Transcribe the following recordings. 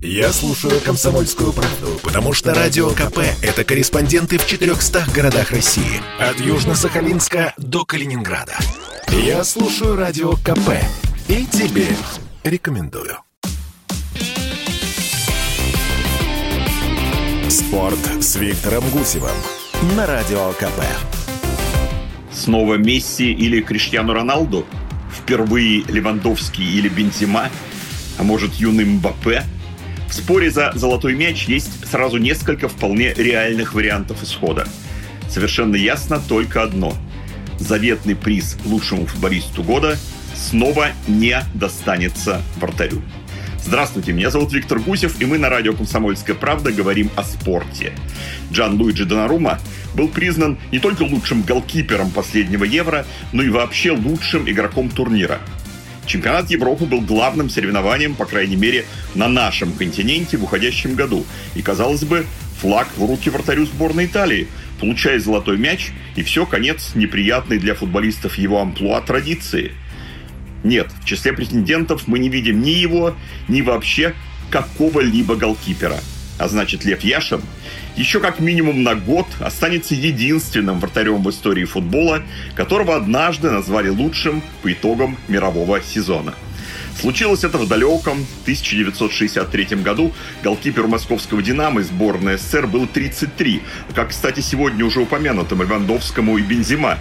Я слушаю «Комсомольскую правду», потому что «Радио КП» — это корреспонденты в 400 городах России. От Южно-Сахалинска до Калининграда. Я слушаю «Радио КП» и тебе рекомендую. Спорт с Виктором Гусевым на Радио КП. Снова Месси или Криштиану Роналду? Впервые Левандовский или Бензима? А может, юный Мбаппе? В споре за золотой мяч есть сразу несколько вполне реальных вариантов исхода. Совершенно ясно только одно. Заветный приз лучшему футболисту года снова не достанется вратарю. Здравствуйте, меня зовут Виктор Гусев, и мы на радио «Комсомольская правда» говорим о спорте. Джан Луиджи Донарума был признан не только лучшим голкипером последнего Евро, но и вообще лучшим игроком турнира – Чемпионат Европы был главным соревнованием, по крайней мере, на нашем континенте в уходящем году. И, казалось бы, флаг в руки вратарю сборной Италии. Получая золотой мяч, и все, конец неприятный для футболистов его амплуа традиции. Нет, в числе претендентов мы не видим ни его, ни вообще какого-либо голкипера. А значит, Лев Яшин еще как минимум на год останется единственным вратарем в истории футбола, которого однажды назвали лучшим по итогам мирового сезона. Случилось это в далеком 1963 году. Голкиперу московского «Динамо» сборной СССР было 33. Как, кстати, сегодня уже упомянутым Левандовскому и Бензима.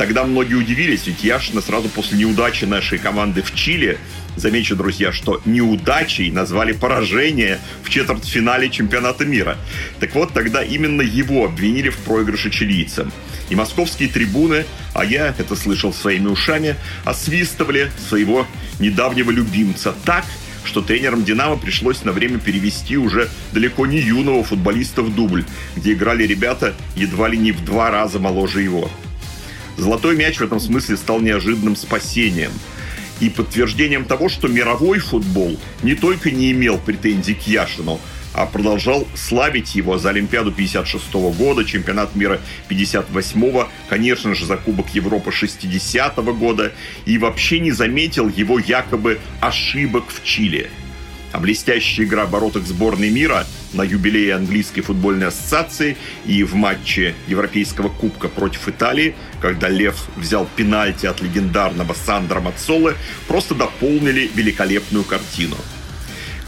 Тогда многие удивились, ведь Яшина сразу после неудачи нашей команды в Чили Замечу, друзья, что неудачей назвали поражение в четвертьфинале чемпионата мира. Так вот, тогда именно его обвинили в проигрыше чилийцам. И московские трибуны, а я это слышал своими ушами, освистывали своего недавнего любимца так, что тренерам «Динамо» пришлось на время перевести уже далеко не юного футболиста в дубль, где играли ребята едва ли не в два раза моложе его. Золотой мяч в этом смысле стал неожиданным спасением – и подтверждением того, что мировой футбол не только не имел претензий к Яшину, а продолжал славить его за Олимпиаду 56 года, чемпионат мира 58 конечно же, за Кубок Европы 60 -го года, и вообще не заметил его якобы ошибок в Чили – а блестящая игра в воротах сборной мира на юбилее английской футбольной ассоциации и в матче Европейского кубка против Италии, когда Лев взял пенальти от легендарного Сандра Мацолы, просто дополнили великолепную картину.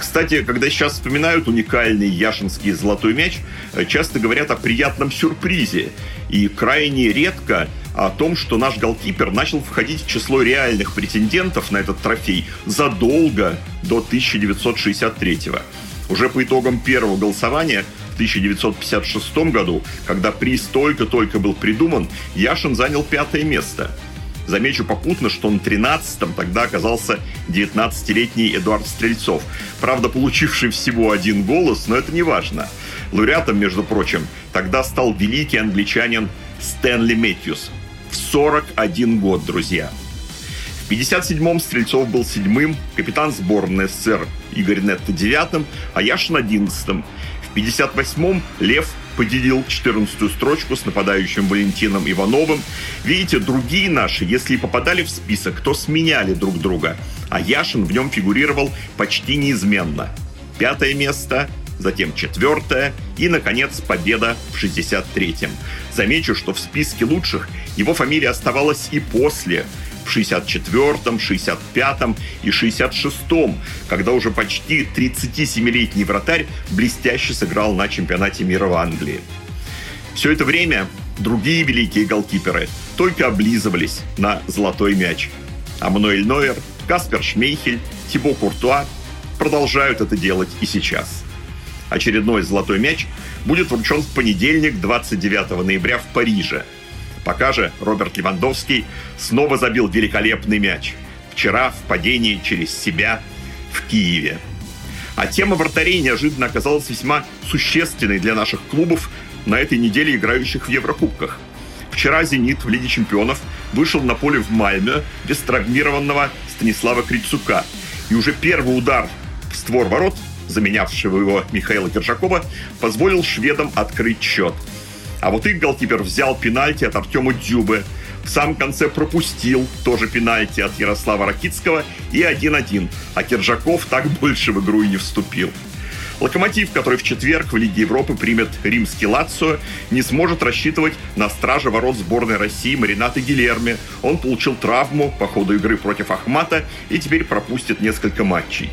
Кстати, когда сейчас вспоминают уникальный яшинский золотой мяч, часто говорят о приятном сюрпризе. И крайне редко о том, что наш голкипер начал входить в число реальных претендентов на этот трофей задолго до 1963 -го. Уже по итогам первого голосования в 1956 году, когда приз только-только был придуман, Яшин занял пятое место. Замечу попутно, что на 13-м тогда оказался 19-летний Эдуард Стрельцов. Правда, получивший всего один голос, но это не важно. Лауреатом, между прочим, тогда стал великий англичанин Стэнли Мэтьюс, в 41 год, друзья. В 57-м Стрельцов был седьмым, капитан сборной СССР Игорь Нетто девятым, а Яшин одиннадцатым. В 58-м Лев поделил 14-ю строчку с нападающим Валентином Ивановым. Видите, другие наши, если и попадали в список, то сменяли друг друга. А Яшин в нем фигурировал почти неизменно. Пятое место, затем четвертое и, наконец, победа в 63-м. Замечу, что в списке лучших его фамилия оставалась и после, в 64-м, 65-м и 66-м, когда уже почти 37-летний вратарь блестяще сыграл на чемпионате мира в Англии. Все это время другие великие голкиперы только облизывались на золотой мяч. А Мануэль Нойер, Каспер Шмейхель, Тибо Куртуа продолжают это делать и сейчас. Очередной золотой мяч будет вручен в понедельник, 29 ноября в Париже – Пока же Роберт Левандовский снова забил великолепный мяч. Вчера в падении через себя в Киеве. А тема вратарей неожиданно оказалась весьма существенной для наших клубов на этой неделе играющих в Еврокубках. Вчера «Зенит» в Лиге чемпионов вышел на поле в Мальме без травмированного Станислава Крицука. И уже первый удар в створ ворот, заменявшего его Михаила Киржакова, позволил шведам открыть счет – а вот их голкипер взял пенальти от Артема Дюбы. в самом конце пропустил тоже пенальти от Ярослава Ракицкого и 1-1, а Киржаков так больше в игру и не вступил. Локомотив, который в четверг в Лиге Европы примет римский Лацио, не сможет рассчитывать на стража ворот сборной России Марината Гилерми. Он получил травму по ходу игры против Ахмата и теперь пропустит несколько матчей.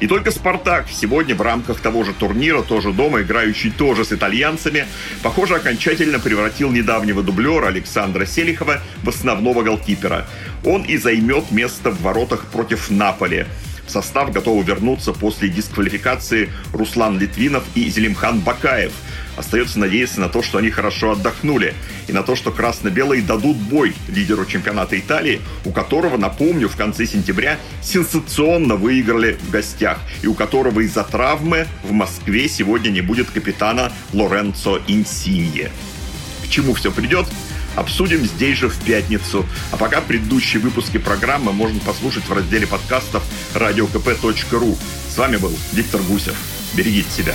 И только «Спартак» сегодня в рамках того же турнира, тоже дома, играющий тоже с итальянцами, похоже, окончательно превратил недавнего дублера Александра Селихова в основного голкипера. Он и займет место в воротах против Наполи. В состав готовы вернуться после дисквалификации Руслан Литвинов и Зелимхан Бакаев. Остается надеяться на то, что они хорошо отдохнули, и на то, что красно-белые дадут бой лидеру чемпионата Италии, у которого, напомню, в конце сентября сенсационно выиграли в гостях, и у которого из-за травмы в Москве сегодня не будет капитана Лоренцо Инсинье. К чему все придет? обсудим здесь же в пятницу. А пока предыдущие выпуски программы можно послушать в разделе подкастов radiokp.ru. С вами был Виктор Гусев. Берегите себя.